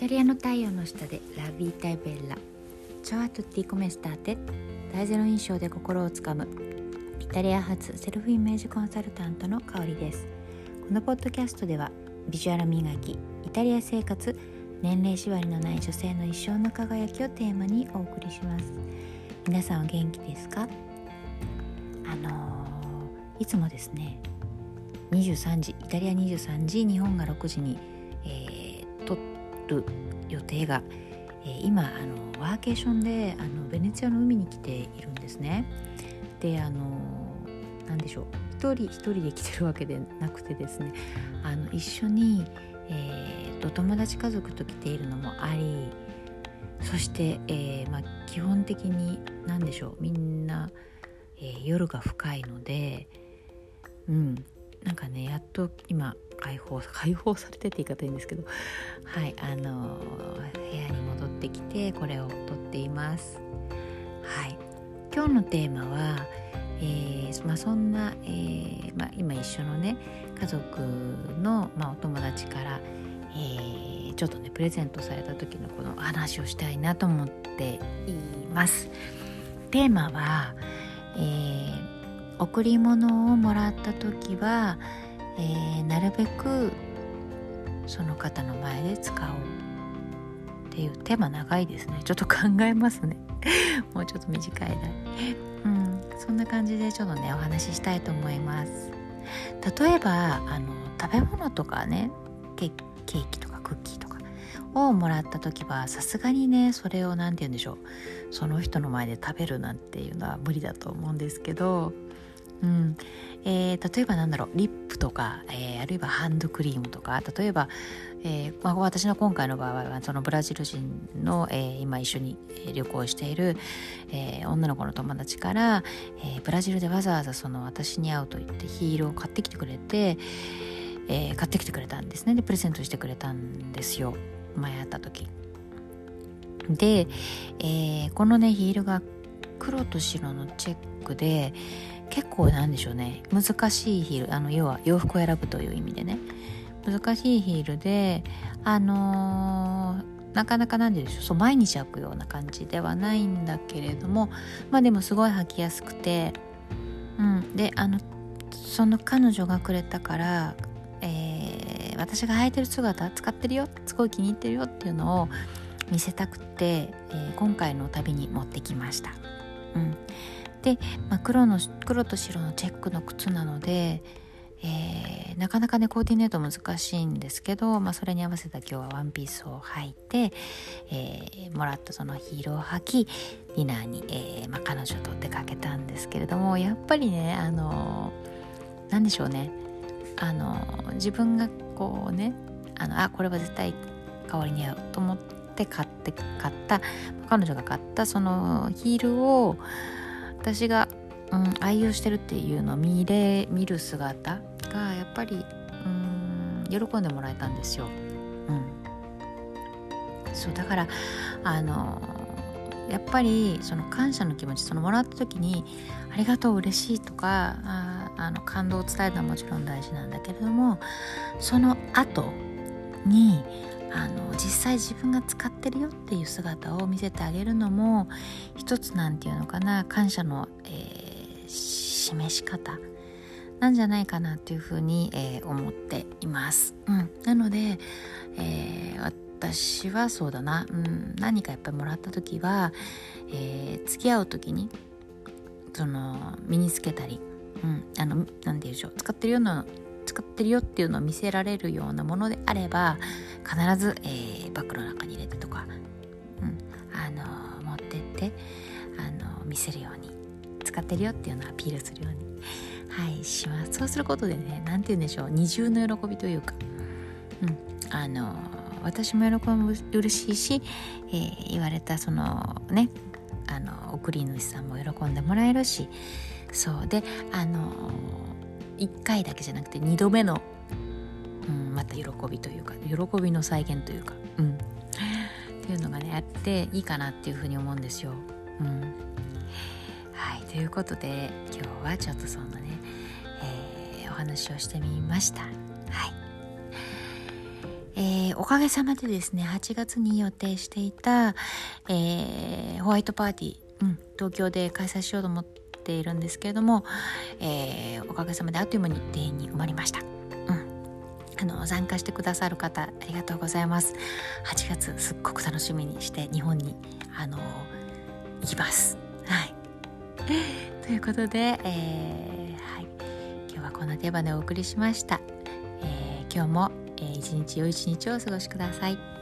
タリアの太陽の下でラビータイベッラ。チョアトッティコメスターテ。大ゼロ印象で心をつかむ。イタリア発セルフイメージコンサルタントの香りです。このポッドキャストではビジュアル磨きイタリア生活年齢縛りのない女性の一生の輝きをテーマにお送りします。皆さんお元気ですか？あのー、いつもですね23時イタリア23時日本が6時に、る予定が、えー、今あのワーケーションであのベネツィアの海に来ているんですね。であの何でしょう。一人一人で来てるわけでなくてですね。あの一緒に、えーと、友達家族と来ているのもありそして、えーまあ、基本的に何でしょう。みんな、えー、夜が深いので、うん、なんかねやっと今解放 解放されてって言い方いいんですけど。はいあの部屋に戻ってきてこれを撮っています。はい。今日のテーマは、えーまあ、そんな、えーまあ、今一緒のね家族の、まあ、お友達から、えー、ちょっとねプレゼントされた時のこの話をしたいなと思っています。テーマは、えー贈り物をもらった時は、えー、なるべくその方の前で使おうっていうテーマ長いですね。ちょっと考えますね。もうちょっと短いなうん。そんな感じでちょっとねお話ししたいと思います。例えばあの食べ物とかねケーキとかクッキーとかをもらった時はさすがにねそれを何て言うんでしょう。その人の前で食べるなんていうのは無理だと思うんですけどうん。えー、例えばなんだろうリップとか、えー、あるいはハンドクリームとか例えば、えーまあ、私の今回の場合はそのブラジル人の、えー、今一緒に旅行している、えー、女の子の友達から、えー、ブラジルでわざわざその私に会うと言ってヒールを買ってきてくれて、えー、買ってきてくれたんですね。でプレゼントしてくれたんですよ。前会った時。で、えー、このねヒールが黒と白のチェックで結構なんでしょうね。難しいヒールあの要は洋服を選ぶという意味でね。難しいヒールであのー、なかなかなんでしょう。そう毎日履くような感じではないんだけれどもまあでもすごい履きやすくてうん。であのその彼女がくれたから、えー、私が履いてる姿使ってるよすごい気に入ってるよっていうのを見せたくて、えー、今回の旅に持ってきました。うん。で、まあ、黒の黒と白のチェックの靴なので、えー、なかなかねコーディネート難しいんですけど、まあ、それに合わせた今日はワンピースを履いて、えー、もらったそのヒールを履きディナーに、えーまあ、彼女と出かけたんですけれどもやっぱりねあの何でしょうね。あの自分がこうねあのあこれは絶対香りに合うと思って買って買った彼女が買ったそのヒールを私が、うん、愛用してるっていうのを見れ見る姿がやっぱりうん喜んでもらえたんですよ。うん、そうだからあのやっぱりその感謝の気持ちそのもらった時に「ありがとう嬉しい」とかああの感動を伝えるのはもちろん大事なんだけれどもその後にあの実際自分が使ってるよっていう姿を見せてあげるのも一つなんていうのかな感謝の、えー、示し方なんじゃないかなっていうふうに、えー、思っています。うん、なので、えー、私はそうだな、うん、何かやっぱりもらった時は、えー、付き合う時にその身につけたり、うん、あの何て言うでしょう。使ってるような使ってるよっていうのを見せられるようなものであれば必ず、えー、バッグの中に入れてとか、うん、あの持ってってあの見せるように使ってるよっていうのをアピールするようにはいします。そうすることでね何て言うんでしょう二重の喜びというか、うん、あの私も喜ぶ嬉しいし、えー、言われたそのねあの送り主さんも喜んでもらえるしそう。であの1回だけじゃなくて2度目のうん、また喜びというか喜びの再現というか、うん、っていうのがねあっていいかなっていうふうに思うんですよ。うん、はいということで今日はちょっとそんなね、えー、お話をしてみました。はいえー、おかげさまでですね8月に予定していた、えー、ホワイトパーティー、うん、東京で開催しようと思ってているんですけれども、えー、おかげさまであっという間に定員に埋まりました。あの参加してくださる方ありがとうございます。8月すっごく楽しみにして日本にあの行きます。はい。ということで、えー、はい、今日はこの手羽でお送りしました、えー、今日も、えー、一日良い一日をお過ごしください。